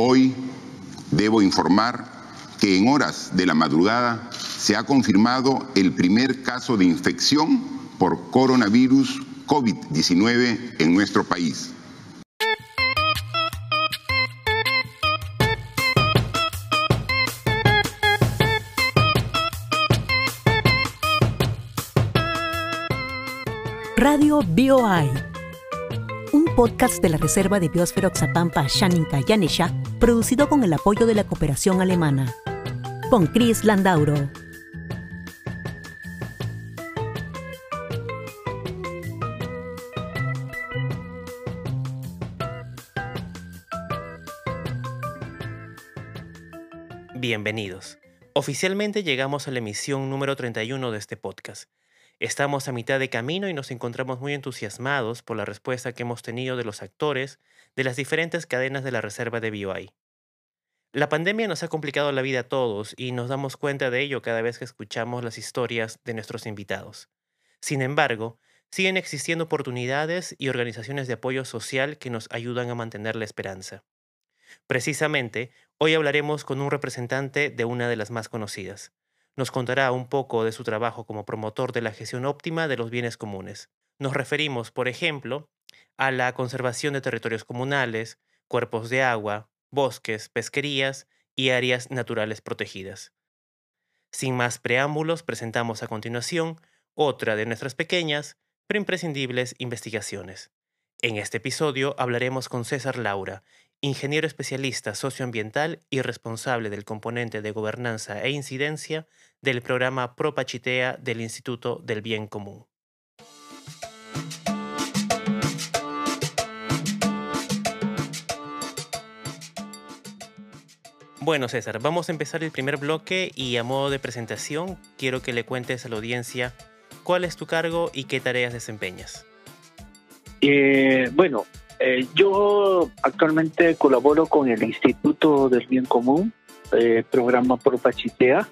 Hoy debo informar que en horas de la madrugada se ha confirmado el primer caso de infección por coronavirus COVID-19 en nuestro país. Radio BioI, un podcast de la Reserva de Biosfera Oxapampa Shaninka Yanesha, producido con el apoyo de la cooperación alemana. Con Chris Landauro. Bienvenidos. Oficialmente llegamos a la emisión número 31 de este podcast. Estamos a mitad de camino y nos encontramos muy entusiasmados por la respuesta que hemos tenido de los actores de las diferentes cadenas de la reserva de BioI. La pandemia nos ha complicado la vida a todos y nos damos cuenta de ello cada vez que escuchamos las historias de nuestros invitados. Sin embargo, siguen existiendo oportunidades y organizaciones de apoyo social que nos ayudan a mantener la esperanza. Precisamente, hoy hablaremos con un representante de una de las más conocidas, nos contará un poco de su trabajo como promotor de la gestión óptima de los bienes comunes. Nos referimos, por ejemplo, a la conservación de territorios comunales, cuerpos de agua, bosques, pesquerías y áreas naturales protegidas. Sin más preámbulos, presentamos a continuación otra de nuestras pequeñas, pero imprescindibles investigaciones. En este episodio hablaremos con César Laura, ingeniero especialista socioambiental y responsable del componente de gobernanza e incidencia del programa Propachitea del Instituto del Bien Común. Bueno, César, vamos a empezar el primer bloque y a modo de presentación quiero que le cuentes a la audiencia cuál es tu cargo y qué tareas desempeñas. Eh, bueno, eh, yo actualmente colaboro con el Instituto del Bien Común, eh, programa Propachitea.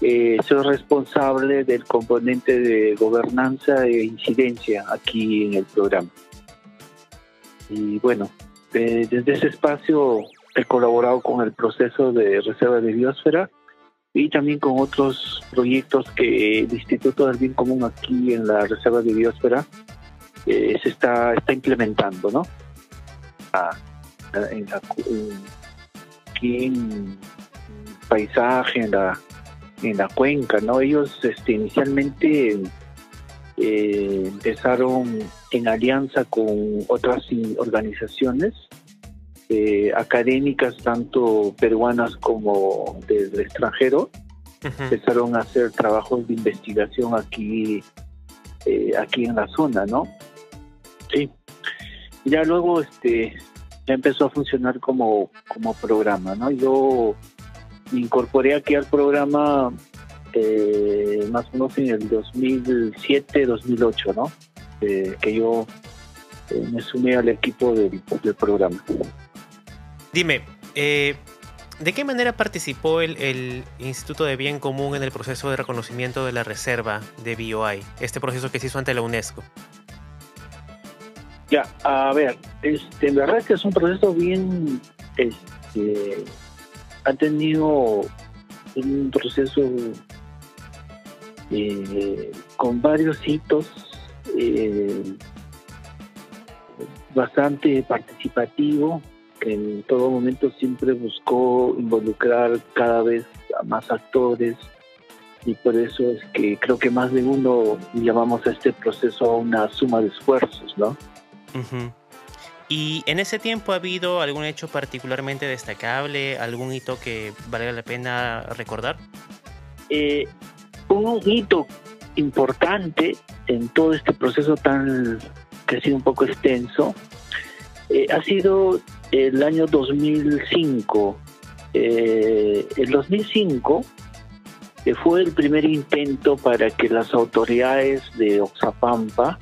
Eh, soy responsable del componente de gobernanza e incidencia aquí en el programa. Y bueno, desde ese espacio he colaborado con el proceso de reserva de biosfera y también con otros proyectos que el Instituto del Bien Común aquí en la reserva de biosfera se está, está implementando, ¿no? en la, aquí en paisaje, en la, en la cuenca, ¿no? Ellos este, inicialmente eh, empezaron en alianza con otras organizaciones eh, académicas, tanto peruanas como del extranjero, empezaron a hacer trabajos de investigación aquí eh, aquí en la zona, ¿no? Sí. Ya luego este ya empezó a funcionar como, como programa, ¿no? Yo me incorporé aquí al programa eh, más o menos en el 2007, 2008, ¿no? Eh, que yo me sumé al equipo del, del programa. Dime, ¿De qué manera participó el, Instituto de Bien Común en el proceso de reconocimiento de la reserva de BioI, este proceso que se hizo ante la UNESCO? Ya, a ver, este, en verdad es que es un proceso bien, este, ha tenido un proceso eh, con varios hitos eh, bastante participativo en todo momento siempre buscó involucrar cada vez a más actores y por eso es que creo que más de uno llamamos a este proceso una suma de esfuerzos, ¿no? ¿Y en ese tiempo ha habido algún hecho particularmente destacable, algún hito que valga la pena recordar? Eh, un hito importante en todo este proceso tan que ha sido un poco extenso eh, ha sido el año 2005. Eh, el 2005 eh, fue el primer intento para que las autoridades de Oxapampa,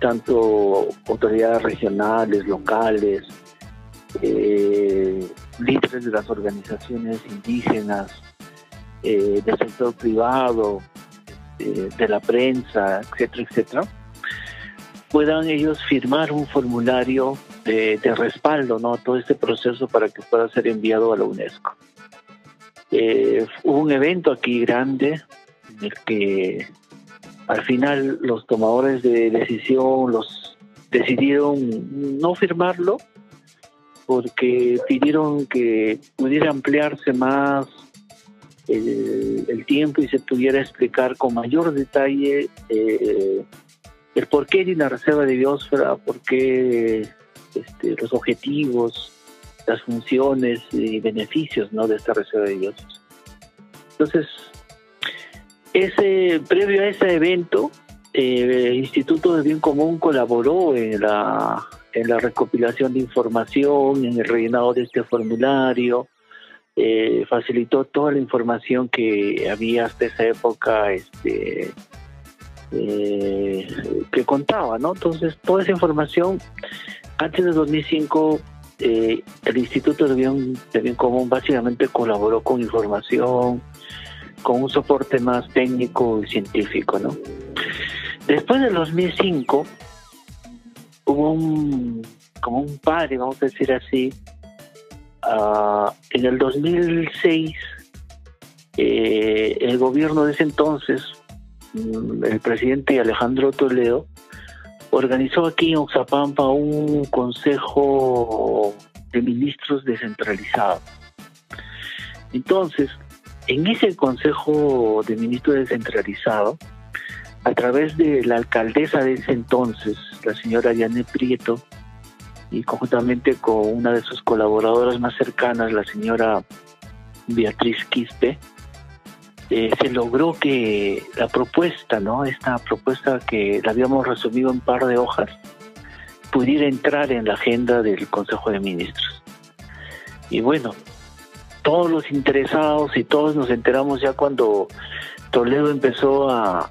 tanto autoridades regionales, locales, eh, líderes de las organizaciones indígenas, del sector privado, de la prensa, etcétera, etcétera, puedan ellos firmar un formulario de, respaldo, ¿no? Todo este proceso para que pueda ser enviado a la UNESCO. Eh, hubo un evento aquí grande en el que al final los tomadores de decisión los decidieron no firmarlo porque pidieron que pudiera ampliarse más el, tiempo y se pudiera explicar con mayor detalle eh, el porqué de una reserva de biosfera, por qué este, los objetivos, las funciones y beneficios ¿no? de esta reserva de biosfera. Entonces, ese, previo a ese evento, eh, el Instituto de Bien Común colaboró en la, en la recopilación de información, en el rellenado de este formulario, eh, facilitó toda la información que había hasta esa época este, eh, que contaba, ¿no? Entonces, toda esa información, antes de 2005, eh, el Instituto de Bien, de Bien Común básicamente colaboró con información, con un soporte más técnico y científico, ¿no? Después del 2005, hubo un, como un padre, vamos a decir así, Ah, en el 2006, eh, el gobierno de ese entonces, mm, el presidente Alejandro Toledo, organizó aquí en Oxapampa un consejo de ministros descentralizado. Entonces, en ese consejo de ministros descentralizado, a través de la alcaldesa de ese entonces, la señora Diane Prieto, y conjuntamente con una de sus colaboradoras más cercanas, la señora Beatriz Quispe, eh, se logró que la propuesta, ¿no? Esta propuesta que la habíamos resumido en un par de hojas, pudiera entrar en la agenda del Consejo de Ministros. Y bueno, todos los interesados y todos nos enteramos ya cuando Toledo empezó a,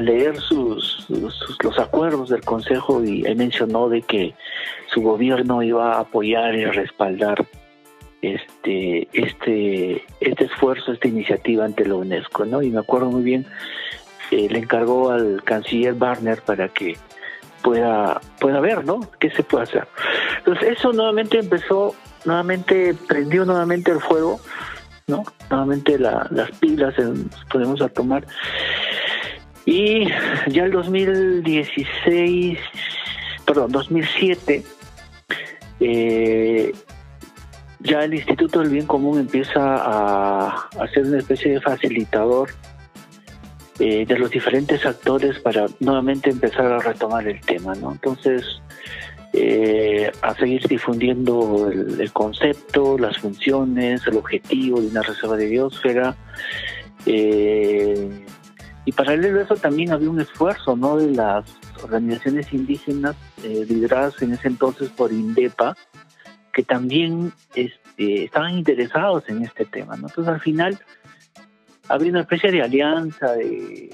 leer sus, los acuerdos del Consejo y mencionó de que su gobierno iba a apoyar y respaldar este este este esfuerzo, esta iniciativa ante la UNESCO, ¿no? Y me acuerdo muy bien, eh, le encargó al canciller Barner para que pueda pueda ver, ¿no? ¿Qué se puede hacer? Entonces eso nuevamente empezó, nuevamente prendió nuevamente el fuego, ¿no? Nuevamente las pilas podemos a tomar. Y ya el 2016, perdón, 2007 eh, ya el Instituto del Bien Común empieza a, ser una especie de facilitador eh, de los diferentes actores para nuevamente empezar a retomar el tema, ¿no? Entonces, eh, a seguir difundiendo el, concepto, las funciones, el objetivo de una reserva de biosfera. Eh, y paralelo a eso también había un esfuerzo ¿no? de las organizaciones indígenas lideradas en ese entonces por INDEPA, que también este, estaban interesados en este tema. Entonces al final había una especie de alianza, de,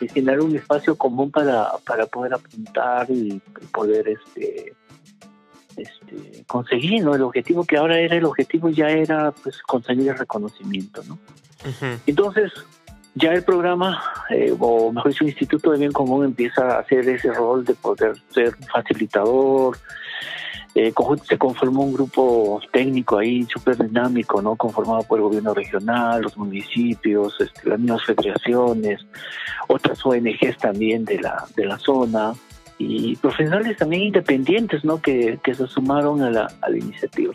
de un espacio común para, para poder apuntar y, poder este, este, conseguir ¿no? el objetivo que ahora era el objetivo ya era pues conseguir el reconocimiento. ¿no? Entonces ya el programa, eh, o mejor dicho, el Instituto de Bien Común empieza a hacer ese rol de poder ser facilitador. Eh, se conformó un grupo técnico ahí súper dinámico, ¿no? Conformado por el gobierno regional, los municipios, este, las mismas federaciones, otras ONGs también de la, de la zona y profesionales también independientes, ¿no? Que, que se sumaron a la, a la iniciativa.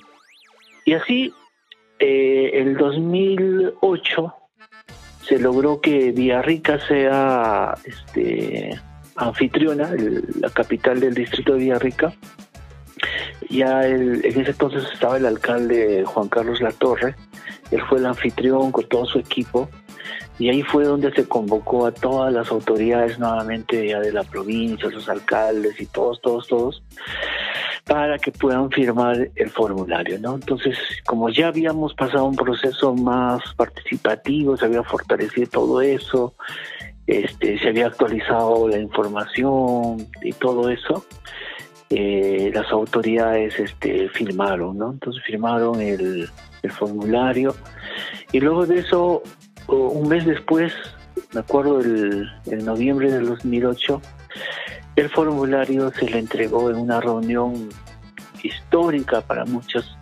Y así, eh, el 2008 se logró que Villarrica sea este, anfitriona, la capital del distrito de Villarrica. Ya en ese entonces estaba el alcalde Juan Carlos Latorre, él fue el anfitrión con todo su equipo y ahí fue donde se convocó a todas las autoridades nuevamente ya de la provincia, los alcaldes y todos, todos, todos, para que puedan firmar el formulario, ¿no? Entonces, como ya habíamos pasado un proceso más participativo, se había fortalecido todo eso, este, se había actualizado la información y todo eso, eh, las autoridades este, firmaron, ¿no? Entonces firmaron el, el formulario y luego de eso, un mes después, me acuerdo, el, noviembre del 2008, el formulario se le entregó en una reunión histórica para muchos,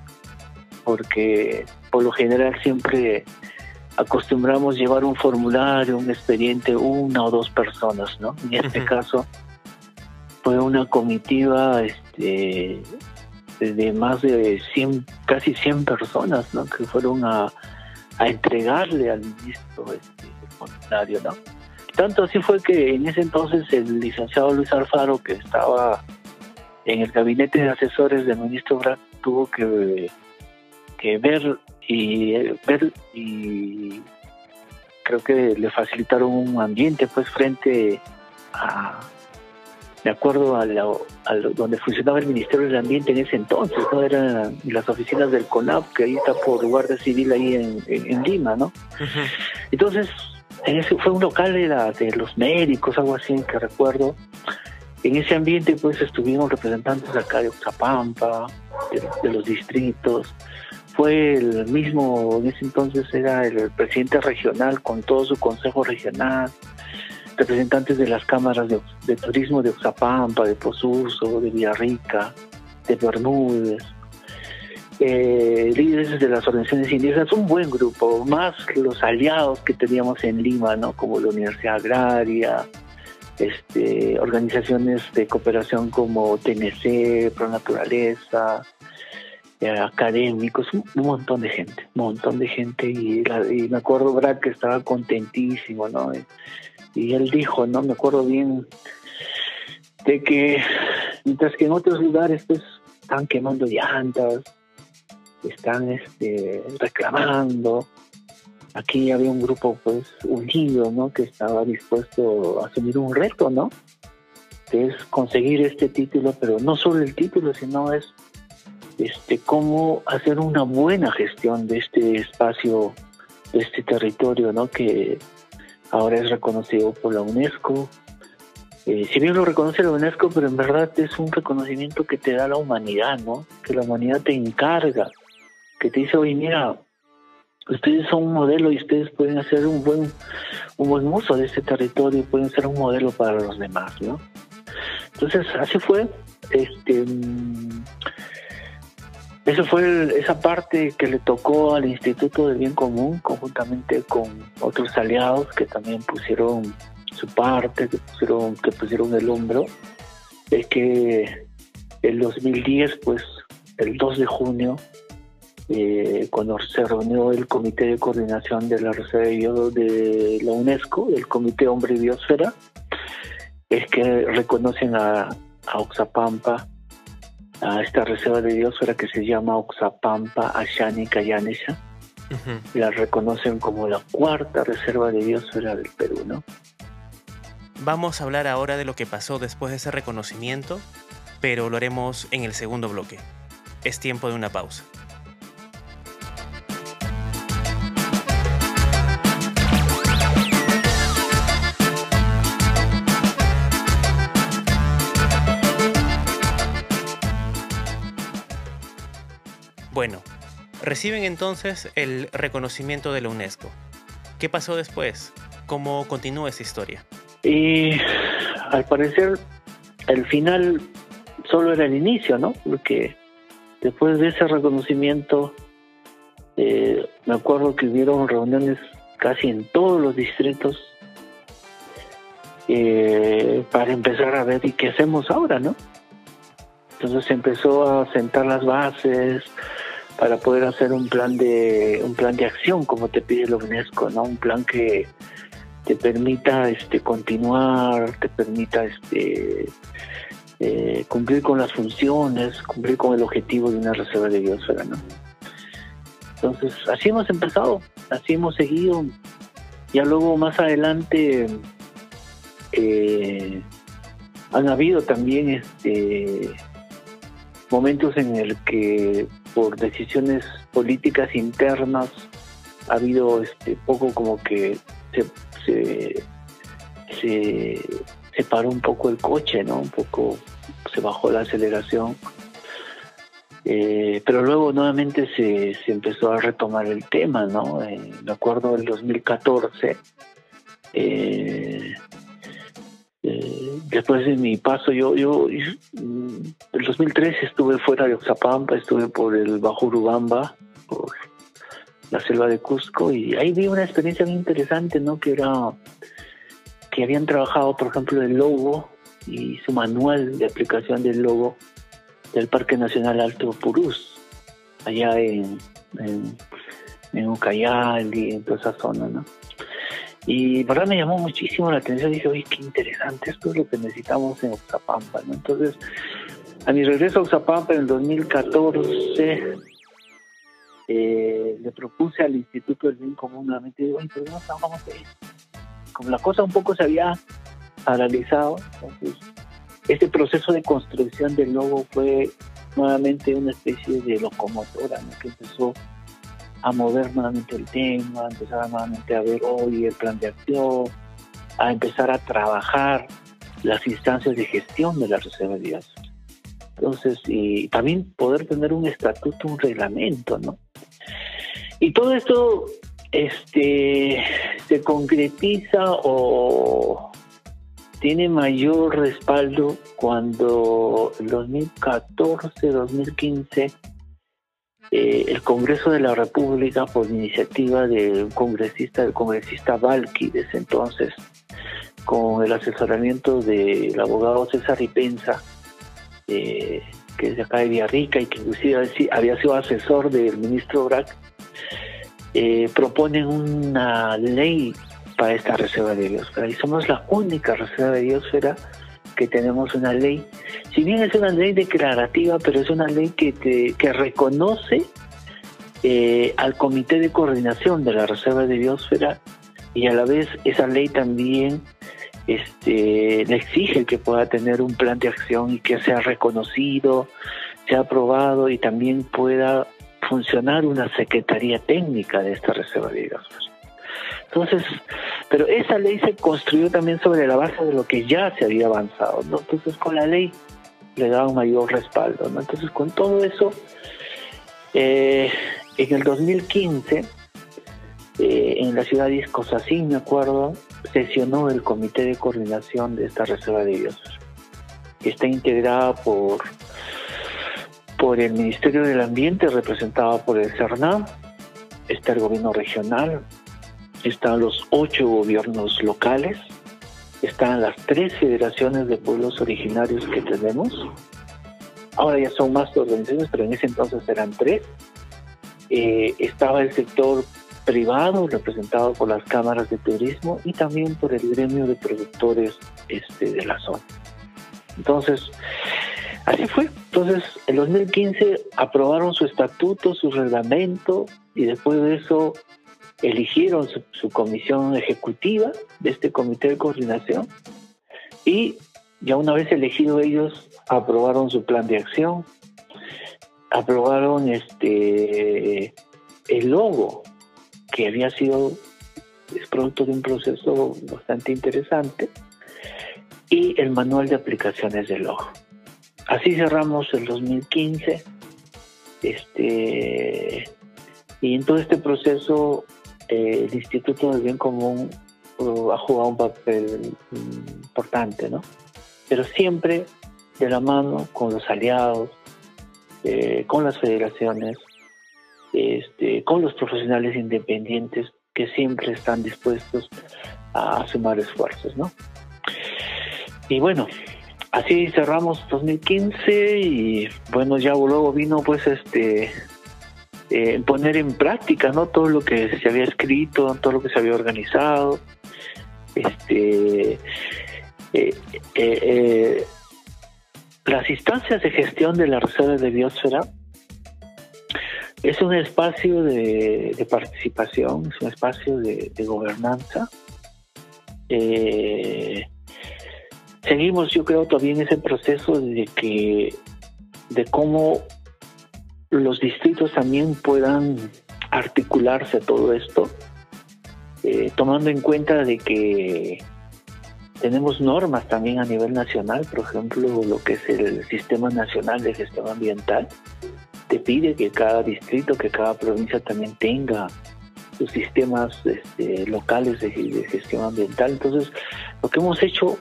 porque por lo general siempre acostumbramos llevar un formulario, un expediente, una o dos personas, ¿no? En este caso fue una comitiva este, de más de 100, casi 100 personas, ¿no? Que fueron a, entregarle al ministro este, el formulario, ¿no? Tanto así fue que en ese entonces el licenciado Luis Alfaro, que estaba en el gabinete de asesores del ministro Brack, tuvo que, que ver y ver y creo que le facilitaron un ambiente pues frente a de acuerdo a, donde funcionaba el Ministerio del Ambiente en ese entonces, no eran las oficinas del CONAP, que ahí está por Guardia Civil ahí en, Lima, ¿no? Entonces, en ese fue un local de, de los médicos, algo así que recuerdo. En ese ambiente pues estuvimos representantes acá de Oxapampa, de, los distritos. Fue el mismo, en ese entonces era el presidente regional con todo su consejo regional, representantes de las cámaras de, turismo de Oxapampa, de Pozuzo, de Villarrica, de Bermúdez, eh, líderes de las organizaciones indígenas, un buen grupo, más los aliados que teníamos en Lima, ¿no? como la Universidad Agraria, este, organizaciones de cooperación como TNC, Pro Naturaleza, eh, académicos, un, montón de gente, un montón de gente y, me acuerdo Brad que estaba contentísimo, ¿no? Y, él dijo, no me acuerdo bien, de que mientras que en otros lugares pues están quemando llantas, están este, reclamando, aquí había un grupo pues unido, ¿no? Que estaba dispuesto a asumir un reto, ¿no? Que es conseguir este título, pero no solo el título, sino es este cómo hacer una buena gestión de este espacio, de este territorio, ¿no? Que ahora es reconocido por la UNESCO. Eh, si bien lo reconoce la UNESCO, pero en verdad es un reconocimiento que te da la humanidad, ¿no? Que la humanidad te encarga, que te dice, oye, mira, ustedes son un modelo y ustedes pueden hacer un buen, un buen uso de este territorio, pueden ser un modelo para los demás, ¿no? Entonces, así fue. Este, mm, eso fue esa parte que le tocó al Instituto del Bien Común, conjuntamente con otros aliados que también pusieron su parte, que pusieron, que pusieron el hombro. Es que en 2010, pues, el 2 de junio, eh, cuando se reunió el Comité de Coordinación de la Reserva de la UNESCO, el Comité Hombre y Biosfera, es que reconocen a, Oxapampa, a esta reserva de biosfera que se llama Oxapampa Ashani Kayanesha. La reconocen como la cuarta reserva de biosfera del Perú, ¿no? Vamos a hablar ahora de lo que pasó después de ese reconocimiento, pero lo haremos en el segundo bloque. Es tiempo de una pausa. Reciben entonces el reconocimiento de la UNESCO. ¿Qué pasó después? ¿Cómo continúa esa historia? Y al parecer el final solo era el inicio, ¿no? Porque después de ese reconocimiento, eh, me acuerdo que hubieron reuniones casi en todos los distritos eh, para empezar a ver y qué hacemos ahora, ¿no? Entonces se empezó a sentar las bases, para poder hacer un plan de un plan de acción como te pide la UNESCO, ¿no? Un plan que te permita este continuar, te permita este eh, cumplir con las funciones, cumplir con el objetivo de una reserva de biosfera, ¿no? Entonces, así hemos empezado, así hemos seguido. Ya luego más adelante eh, han habido también este momentos en el que por decisiones políticas internas ha habido este poco como que se, se, paró un poco el coche, ¿no? Un poco se bajó la aceleración. Eh, pero luego nuevamente se, se, empezó a retomar el tema, ¿no? Eh, me acuerdo del 2014, eh, después de mi paso, yo, yo, en el 2003 estuve fuera de Oxapampa, estuve por el Bajo Urubamba, por la selva de Cusco, y ahí vi una experiencia muy interesante, ¿no? Que era que habían trabajado, por ejemplo, el logo y su manual de aplicación del logo del Parque Nacional Alto Purús, allá en, en, en en toda esa zona, ¿no? Y verdad me llamó muchísimo la atención. Dije, oye, qué interesante, esto es lo que necesitamos en Oxapampa. Entonces, a mi regreso a Oxapampa en el 2014, eh, le propuse al Instituto del Bien Común nuevamente, digo, oye, pero no trabajamos de Como la cosa un poco se había paralizado, entonces, este proceso de construcción del logo fue nuevamente una especie de locomotora ¿no? que empezó a mover nuevamente el tema, a empezar nuevamente a ver hoy el plan de acción, a empezar a trabajar las instancias de gestión de la reserva de. Entonces, y también poder tener un estatuto, un reglamento, ¿no? Y todo esto este, se concretiza o tiene mayor respaldo cuando en 2014, 2015 eh, el Congreso de la República, por iniciativa del congresista, del congresista Valky, desde entonces, con el asesoramiento del abogado César Ripenza, eh, que es de acá de Villarrica y que inclusive había sido asesor del ministro Brac, eh, proponen una ley para esta reserva de biosfera. Y somos la única reserva de biosfera que tenemos una ley si bien es una ley declarativa, pero es una ley que, que reconoce eh, al Comité de Coordinación de la Reserva de Biosfera y a la vez esa ley también este, le exige que pueda tener un plan de acción y que sea reconocido, sea aprobado y también pueda funcionar una secretaría técnica de esta Reserva de Biosfera. Entonces, pero esa ley se construyó también sobre la base de lo que ya se había avanzado, ¿no? Entonces, con la ley le da un mayor respaldo. ¿no? Entonces, con todo eso, eh, en el 2015, eh, en la ciudad de Iscosasín, me acuerdo, sesionó el comité de coordinación de esta reserva de biosfera. Está integrada por, por el Ministerio del Ambiente, representado por el CERNAM, está el gobierno regional, están los ocho gobiernos locales, están las tres federaciones de pueblos originarios que tenemos. Ahora ya son más organizaciones, pero en ese entonces eran tres. Eh, estaba el sector privado representado por las cámaras de turismo y también por el gremio de productores este, de la zona. Entonces, así fue. Entonces, en 2015 aprobaron su estatuto, su reglamento y después de eso eligieron su, comisión ejecutiva de este comité de coordinación y ya una vez elegidos ellos aprobaron su plan de acción, aprobaron este el logo que había sido es producto de un proceso bastante interesante y el manual de aplicaciones del logo. Así cerramos el 2015 este y en todo este proceso eh, el Instituto del Bien Común ha jugado un papel importante, ¿no? Pero siempre de la mano con los aliados, eh, con las federaciones, este, con los profesionales independientes que siempre están dispuestos a sumar esfuerzos, ¿no? Y bueno, así cerramos 2015 y bueno, ya luego vino pues este eh, poner en práctica no todo lo que se había escrito, todo lo que se había organizado. Este, eh, eh, las instancias de gestión de la reserva de biosfera es un espacio de, participación, es un espacio de, de gobernanza. seguimos, yo creo, todavía en ese proceso de que de cómo los distritos también puedan articularse todo esto, eh, tomando en cuenta de que tenemos normas también a nivel nacional, por ejemplo, lo que es el Sistema Nacional de Gestión Ambiental, te pide que cada distrito, que cada provincia también tenga sus sistemas este, locales de, gestión ambiental. Entonces, lo que hemos hecho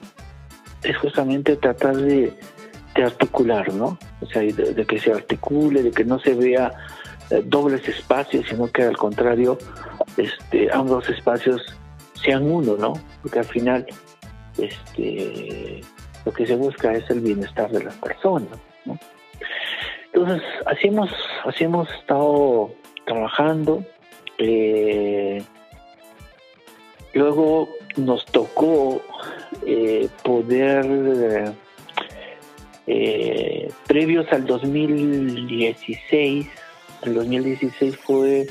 es justamente tratar de, articular, ¿no? O sea, de, que se articule, de que no se vea eh, dobles espacios, sino que al contrario, este, ambos espacios sean uno, ¿no? Porque al final, este, lo que se busca es el bienestar de las personas, ¿no? Entonces, así hemos, así hemos estado trabajando. Eh, luego nos tocó eh, poder, eh, previos al 2016, el 2016 fue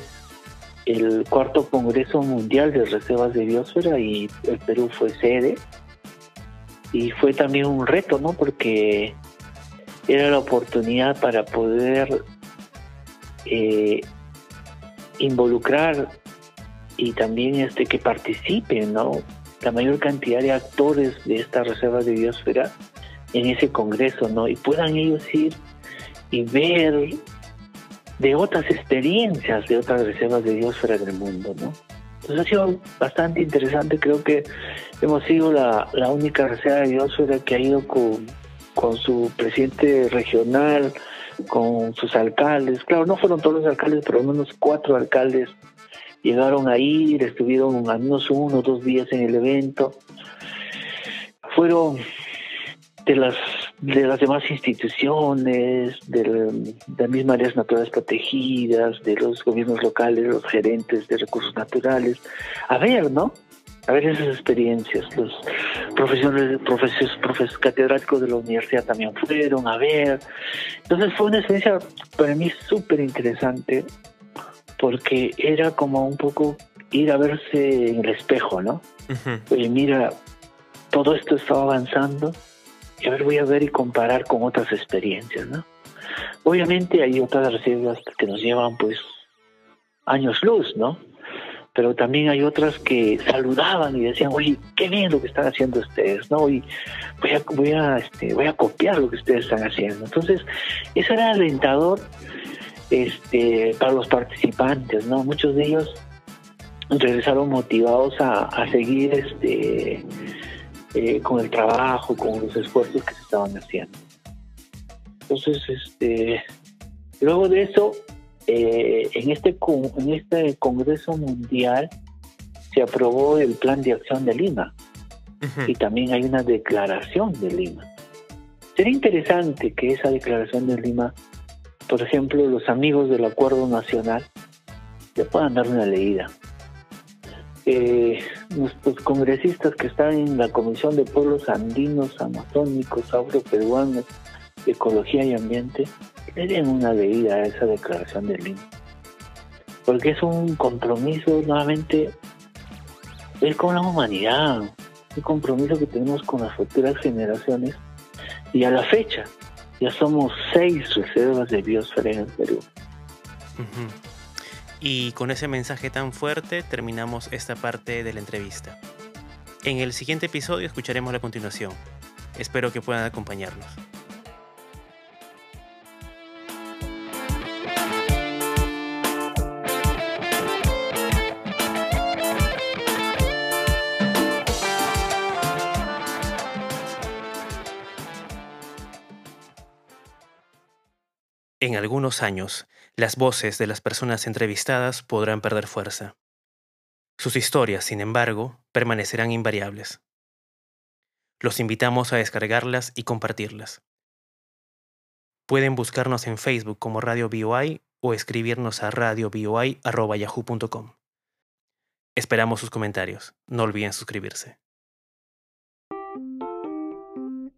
el cuarto Congreso Mundial de Reservas de Biosfera y el Perú fue sede. Y fue también un reto, ¿no? Porque era la oportunidad para poder eh, involucrar y también este que participen, ¿no? La mayor cantidad de actores de esta reserva de biosfera en ese congreso, ¿no? Y puedan ellos ir y ver de otras experiencias de otras reservas de biosfera del mundo, ¿no? Entonces ha sido bastante interesante, creo que hemos sido la, la única reserva de biosfera que ha ido con, con su presidente regional, con sus alcaldes. Claro, no fueron todos los alcaldes, pero al menos cuatro alcaldes llegaron a ir, estuvieron al menos uno o dos días en el evento. Fueron de las de las demás instituciones, de, las mismas áreas naturales protegidas, de los gobiernos locales, los gerentes de recursos naturales, a ver, ¿no? a ver esas experiencias. Los profesores, profesores, profesores catedráticos de la universidad también fueron a ver. Entonces fue una experiencia para mí súper interesante porque era como un poco ir a verse en el espejo, ¿no? Oye, mira, todo esto está avanzando y a ver, voy a ver y comparar con otras experiencias, ¿no? Obviamente hay otras reservas que nos llevan pues años luz, ¿no? pero también hay otras que saludaban y decían, oye, qué bien lo que están haciendo ustedes, ¿no? Y voy a, voy a, este, voy a copiar lo que ustedes están haciendo. Entonces, eso era alentador este, para los participantes, ¿no? Muchos de ellos regresaron motivados a, seguir este, eh, con el trabajo, con los esfuerzos que se estaban haciendo. Entonces, este, luego de eso, eh, en, este, en este Congreso Mundial se aprobó el Plan de Acción de Lima y también hay una declaración de Lima. Sería interesante que esa declaración de Lima, por ejemplo, los amigos del Acuerdo Nacional, le puedan dar una leída. Eh, nuestros congresistas que están en la Comisión de Pueblos Andinos, Amazónicos, Afroperuanos, Ecología y Ambiente, le den una leída a esa declaración de Lima. Porque es un compromiso nuevamente es con la humanidad, un compromiso que tenemos con las futuras generaciones. Y a la fecha, ya somos seis reservas de biosfera en Perú. Y con ese mensaje tan fuerte terminamos esta parte de la entrevista. En el siguiente episodio escucharemos la continuación. Espero que puedan acompañarnos. En algunos años, las voces de las personas entrevistadas podrán perder fuerza. Sus historias, sin embargo, permanecerán invariables. Los invitamos a descargarlas y compartirlas. Pueden buscarnos en Facebook como Radio BOI o escribirnos a radioboi.yahoo.com. Esperamos sus comentarios. No olviden suscribirse.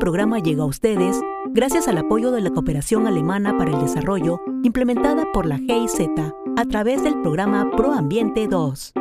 Programa llega a ustedes gracias al apoyo de la Cooperación Alemana para el Desarrollo implementada por la GIZ a través del programa ProAmbiente 2.